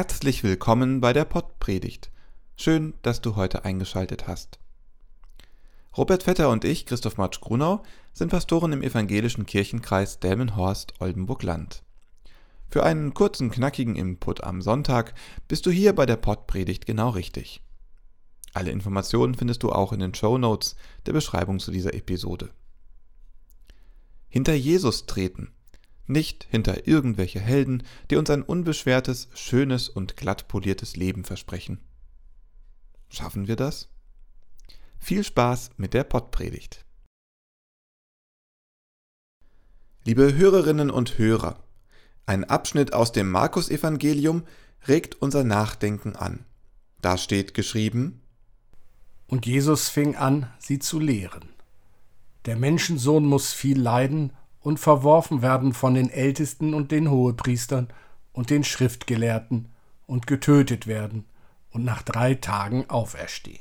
Herzlich willkommen bei der Pottpredigt. Schön, dass du heute eingeschaltet hast. Robert Vetter und ich, Christoph Matsch Grunau, sind Pastoren im evangelischen Kirchenkreis Delmenhorst-Oldenburg-Land. Für einen kurzen, knackigen Input am Sonntag bist du hier bei der Pottpredigt genau richtig. Alle Informationen findest du auch in den Show Notes der Beschreibung zu dieser Episode. Hinter Jesus treten nicht hinter irgendwelche Helden, die uns ein unbeschwertes, schönes und glatt poliertes Leben versprechen. Schaffen wir das? Viel Spaß mit der Pottpredigt. Liebe Hörerinnen und Hörer, ein Abschnitt aus dem Markus-Evangelium regt unser Nachdenken an. Da steht geschrieben: Und Jesus fing an, sie zu lehren. Der Menschensohn muss viel leiden und verworfen werden von den Ältesten und den Hohepriestern und den Schriftgelehrten und getötet werden und nach drei Tagen auferstehen.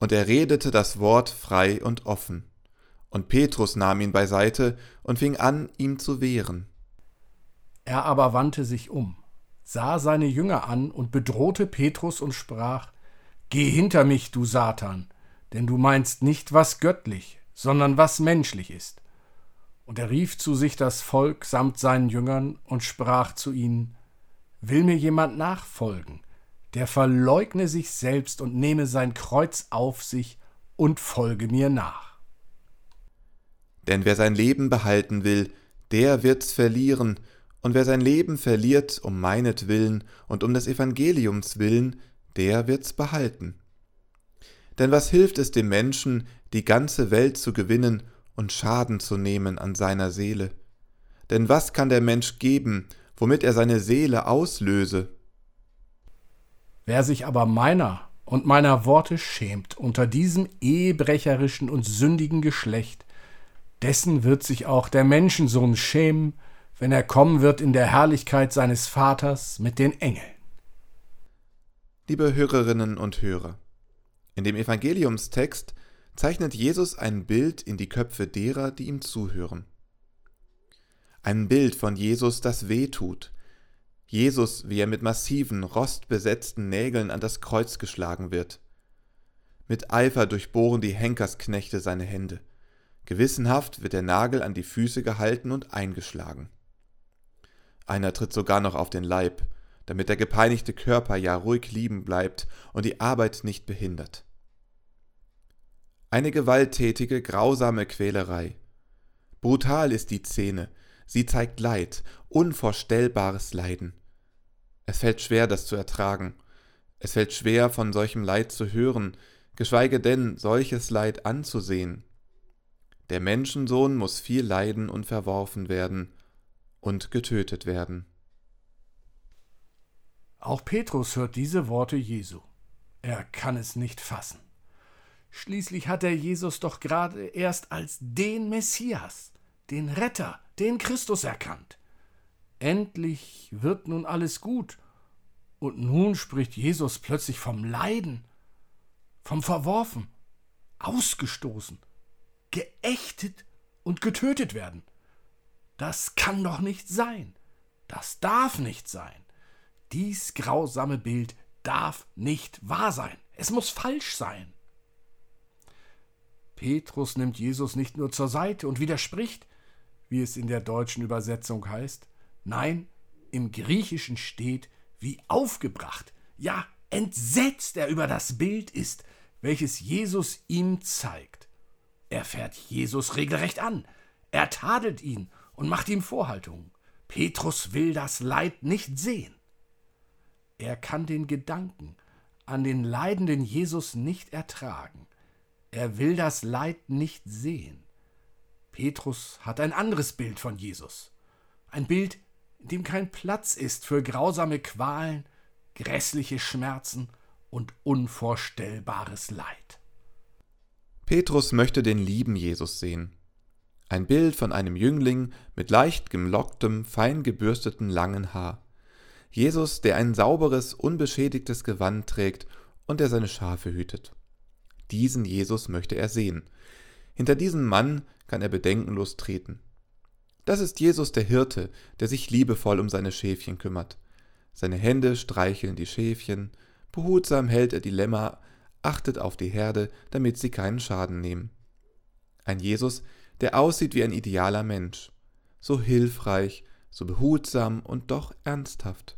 Und er redete das Wort frei und offen. Und Petrus nahm ihn beiseite und fing an, ihm zu wehren. Er aber wandte sich um, sah seine Jünger an und bedrohte Petrus und sprach, Geh hinter mich, du Satan, denn du meinst nicht, was göttlich, sondern was menschlich ist. Und er rief zu sich das Volk samt seinen Jüngern und sprach zu ihnen, Will mir jemand nachfolgen, der verleugne sich selbst und nehme sein Kreuz auf sich und folge mir nach. Denn wer sein Leben behalten will, der wird's verlieren, und wer sein Leben verliert um meinetwillen und um des Evangeliums willen, der wird's behalten. Denn was hilft es dem Menschen, die ganze Welt zu gewinnen und Schaden zu nehmen an seiner Seele. Denn was kann der Mensch geben, womit er seine Seele auslöse? Wer sich aber meiner und meiner Worte schämt unter diesem ehebrecherischen und sündigen Geschlecht, dessen wird sich auch der Menschensohn schämen, wenn er kommen wird in der Herrlichkeit seines Vaters mit den Engeln. Liebe Hörerinnen und Hörer, in dem Evangeliumstext zeichnet Jesus ein Bild in die Köpfe derer, die ihm zuhören. Ein Bild von Jesus, das weh tut. Jesus, wie er mit massiven, rostbesetzten Nägeln an das Kreuz geschlagen wird. Mit Eifer durchbohren die Henkersknechte seine Hände. Gewissenhaft wird der Nagel an die Füße gehalten und eingeschlagen. Einer tritt sogar noch auf den Leib, damit der gepeinigte Körper ja ruhig liegen bleibt und die Arbeit nicht behindert. Eine gewalttätige, grausame Quälerei. Brutal ist die Szene, sie zeigt Leid, unvorstellbares Leiden. Es fällt schwer, das zu ertragen. Es fällt schwer, von solchem Leid zu hören, geschweige denn solches Leid anzusehen. Der Menschensohn muss viel leiden und verworfen werden und getötet werden. Auch Petrus hört diese Worte Jesu. Er kann es nicht fassen. Schließlich hat er Jesus doch gerade erst als den Messias, den Retter, den Christus erkannt. Endlich wird nun alles gut. Und nun spricht Jesus plötzlich vom Leiden, vom Verworfen, ausgestoßen, geächtet und getötet werden. Das kann doch nicht sein. Das darf nicht sein. Dies grausame Bild darf nicht wahr sein. Es muss falsch sein. Petrus nimmt Jesus nicht nur zur Seite und widerspricht, wie es in der deutschen Übersetzung heißt, nein, im Griechischen steht, wie aufgebracht, ja entsetzt er über das Bild ist, welches Jesus ihm zeigt. Er fährt Jesus regelrecht an, er tadelt ihn und macht ihm Vorhaltungen. Petrus will das Leid nicht sehen. Er kann den Gedanken an den leidenden Jesus nicht ertragen. Er will das Leid nicht sehen. Petrus hat ein anderes Bild von Jesus. Ein Bild, in dem kein Platz ist für grausame Qualen, grässliche Schmerzen und unvorstellbares Leid. Petrus möchte den lieben Jesus sehen. Ein Bild von einem Jüngling mit leicht gemlocktem, fein gebürsteten langen Haar. Jesus, der ein sauberes, unbeschädigtes Gewand trägt und der seine Schafe hütet. Diesen Jesus möchte er sehen. Hinter diesen Mann kann er bedenkenlos treten. Das ist Jesus der Hirte, der sich liebevoll um seine Schäfchen kümmert. seine Hände streicheln die Schäfchen, behutsam hält er die Lämmer, achtet auf die Herde, damit sie keinen Schaden nehmen. Ein Jesus, der aussieht wie ein idealer Mensch, so hilfreich, so behutsam und doch ernsthaft.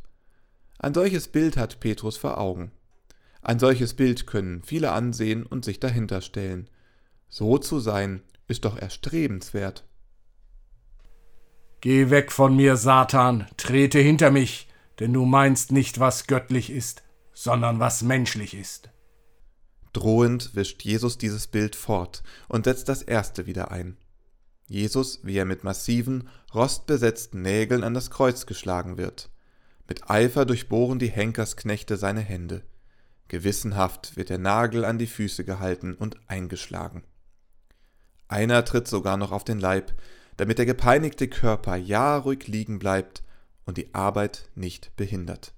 Ein solches Bild hat Petrus vor Augen. Ein solches Bild können viele ansehen und sich dahinter stellen. So zu sein, ist doch erstrebenswert. Geh weg von mir, Satan, trete hinter mich, denn du meinst nicht, was göttlich ist, sondern was menschlich ist. Drohend wischt Jesus dieses Bild fort und setzt das erste wieder ein. Jesus, wie er mit massiven, rostbesetzten Nägeln an das Kreuz geschlagen wird. Mit Eifer durchbohren die Henkersknechte seine Hände. Gewissenhaft wird der Nagel an die Füße gehalten und eingeschlagen. Einer tritt sogar noch auf den Leib, damit der gepeinigte Körper ja ruhig liegen bleibt und die Arbeit nicht behindert.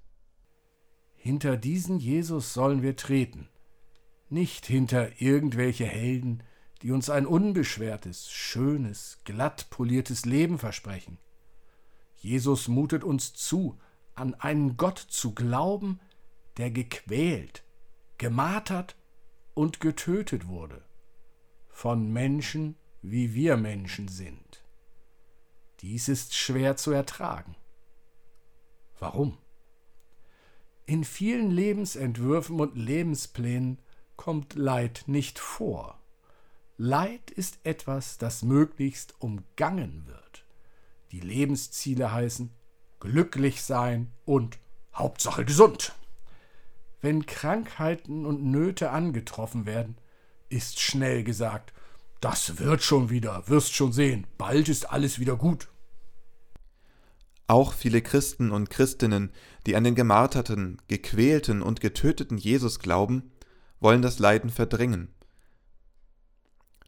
Hinter diesen Jesus sollen wir treten, nicht hinter irgendwelche Helden, die uns ein unbeschwertes, schönes, glatt poliertes Leben versprechen. Jesus mutet uns zu, an einen Gott zu glauben, der gequält, gemartert und getötet wurde, von Menschen, wie wir Menschen sind. Dies ist schwer zu ertragen. Warum? In vielen Lebensentwürfen und Lebensplänen kommt Leid nicht vor. Leid ist etwas, das möglichst umgangen wird. Die Lebensziele heißen glücklich sein und Hauptsache gesund. Wenn Krankheiten und Nöte angetroffen werden, ist schnell gesagt, das wird schon wieder, wirst schon sehen, bald ist alles wieder gut. Auch viele Christen und Christinnen, die an den gemarterten, gequälten und getöteten Jesus glauben, wollen das Leiden verdrängen.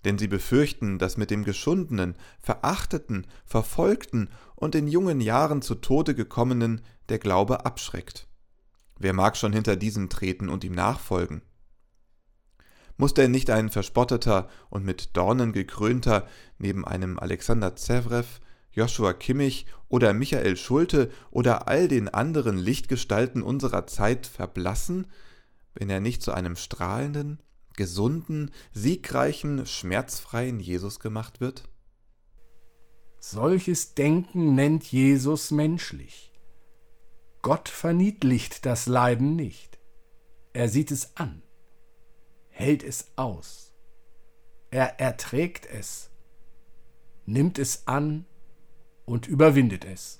Denn sie befürchten, dass mit dem geschundenen, verachteten, verfolgten und in jungen Jahren zu Tode gekommenen der Glaube abschreckt. Wer mag schon hinter diesem treten und ihm nachfolgen? Muss denn nicht ein verspotteter und mit Dornen gekrönter neben einem Alexander Zevrev, Joshua Kimmich oder Michael Schulte oder all den anderen Lichtgestalten unserer Zeit verblassen, wenn er nicht zu einem strahlenden, gesunden, siegreichen, schmerzfreien Jesus gemacht wird? Solches Denken nennt Jesus menschlich. Gott verniedlicht das Leiden nicht. Er sieht es an, hält es aus. Er erträgt es, nimmt es an und überwindet es.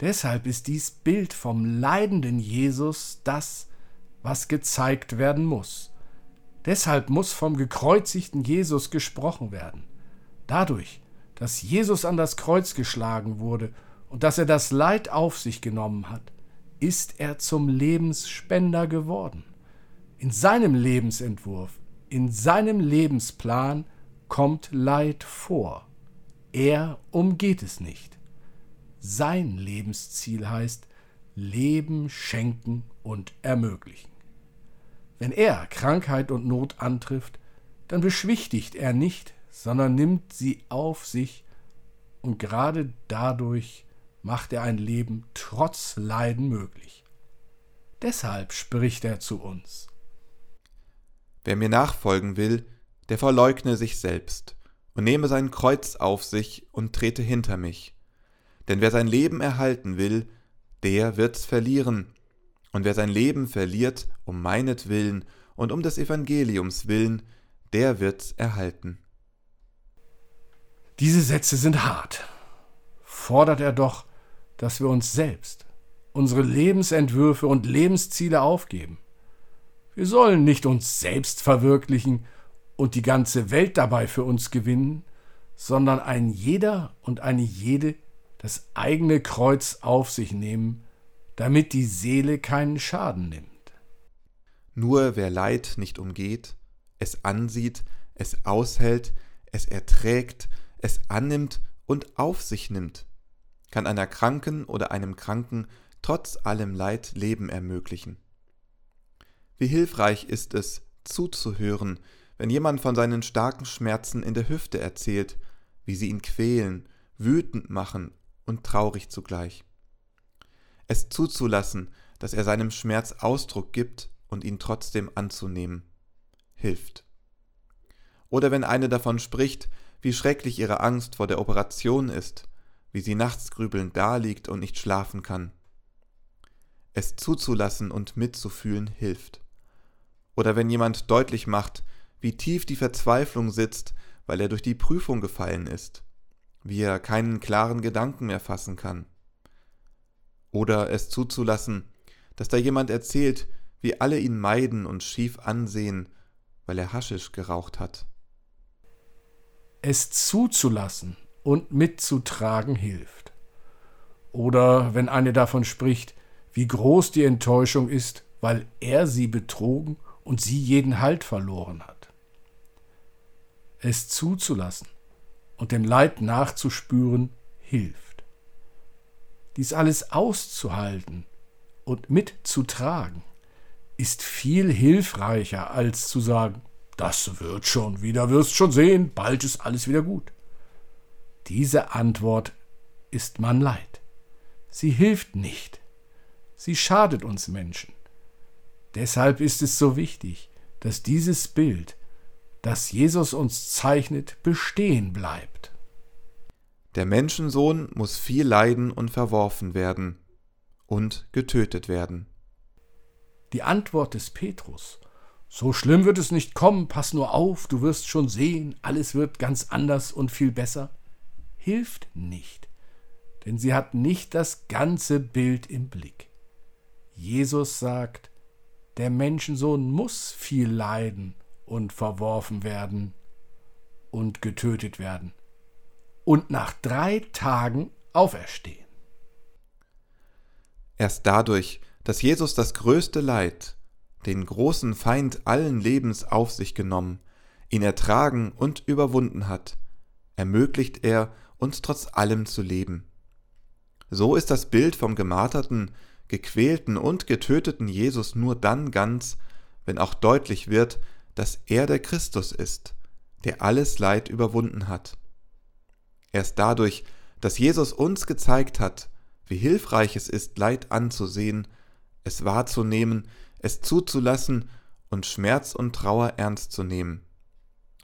Deshalb ist dies Bild vom leidenden Jesus das, was gezeigt werden muss. Deshalb muss vom gekreuzigten Jesus gesprochen werden. Dadurch, dass Jesus an das Kreuz geschlagen wurde und dass er das Leid auf sich genommen hat, ist er zum Lebensspender geworden. In seinem Lebensentwurf, in seinem Lebensplan kommt Leid vor. Er umgeht es nicht. Sein Lebensziel heißt Leben schenken und ermöglichen. Wenn er Krankheit und Not antrifft, dann beschwichtigt er nicht, sondern nimmt sie auf sich, und gerade dadurch macht er ein Leben trotz Leiden möglich. Deshalb spricht er zu uns. Wer mir nachfolgen will, der verleugne sich selbst und nehme sein Kreuz auf sich und trete hinter mich. Denn wer sein Leben erhalten will, der wird's verlieren, und wer sein Leben verliert um meinetwillen und um des Evangeliums willen, der wird's erhalten. Diese Sätze sind hart. Fordert er doch, dass wir uns selbst, unsere Lebensentwürfe und Lebensziele aufgeben. Wir sollen nicht uns selbst verwirklichen und die ganze Welt dabei für uns gewinnen, sondern ein jeder und eine jede das eigene Kreuz auf sich nehmen damit die Seele keinen Schaden nimmt. Nur wer Leid nicht umgeht, es ansieht, es aushält, es erträgt, es annimmt und auf sich nimmt, kann einer Kranken oder einem Kranken trotz allem Leid Leben ermöglichen. Wie hilfreich ist es, zuzuhören, wenn jemand von seinen starken Schmerzen in der Hüfte erzählt, wie sie ihn quälen, wütend machen und traurig zugleich. es zuzulassen, dass er seinem Schmerz Ausdruck gibt und ihn trotzdem anzunehmen, hilft. Oder wenn eine davon spricht, wie schrecklich ihre Angst vor der Operation ist, wie sie nachts grübelnd daliegt und nicht schlafen kann. Es zuzulassen und mitzufühlen hilft. Oder wenn jemand deutlich macht, wie tief die Verzweiflung sitzt, weil er durch die Prüfung gefallen ist, wie er keinen klaren Gedanken mehr fassen kann. Oder es zuzulassen, dass da jemand erzählt, wie alle ihn meiden und schief ansehen, weil er Haschisch geraucht hat. Es zuzulassen und mitzutragen hilft. Oder wenn eine davon spricht, wie groß die Enttäuschung ist, weil er sie betrogen und sie jeden Halt verloren hat. Es zuzulassen und dem Leid nachzuspüren hilft. Dies alles auszuhalten und mitzutragen ist viel hilfreicher, als zu sagen, das wird schon wieder, wirst schon sehen, bald ist alles wieder gut. Diese Antwort ist man leid. Sie hilft nicht. Sie schadet uns Menschen. Deshalb ist es so wichtig, dass dieses Bild, das Jesus uns zeichnet, bestehen bleibt. Der Menschensohn muss viel leiden und verworfen werden und getötet werden. Die Antwort des Petrus So schlimm wird es nicht kommen, pass nur auf, du wirst schon sehen, alles wird ganz anders und viel besser, hilft nicht, denn sie hat nicht das ganze Bild im Blick. Jesus sagt, der Menschensohn muss viel leiden und verworfen werden und getötet werden und nach drei Tagen auferstehen. Erst dadurch, dass Jesus das größte Leid, den großen Feind allen Lebens auf sich genommen, ihn ertragen und überwunden hat, ermöglicht er, uns trotz allem zu leben. So ist das Bild vom gemarterten, gequälten und getöteten Jesus nur dann ganz, wenn auch deutlich wird, dass er der Christus ist, der alles Leid überwunden hat. Erst dadurch, dass Jesus uns gezeigt hat, wie hilfreich es ist, Leid anzusehen, es wahrzunehmen, es zuzulassen und Schmerz und Trauer ernst zu nehmen,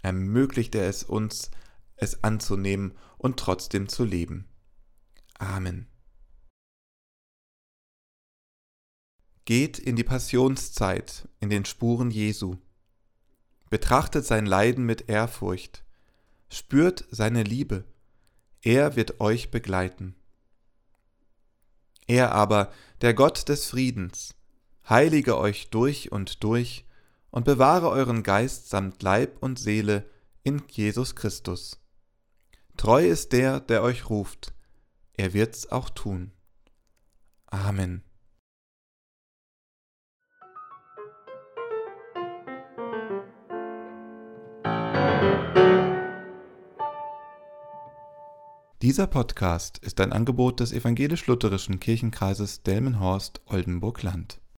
ermöglicht er es uns, es anzunehmen und trotzdem zu leben. Amen. Geht in die Passionszeit, in den Spuren Jesu. Betrachtet sein Leiden mit Ehrfurcht. Spürt seine Liebe. Er wird euch begleiten. Er aber, der Gott des Friedens, heilige euch durch und durch und bewahre euren Geist samt Leib und Seele in Jesus Christus. Treu ist der, der euch ruft, er wird's auch tun. Amen. Dieser Podcast ist ein Angebot des evangelisch-lutherischen Kirchenkreises Delmenhorst-Oldenburg-Land.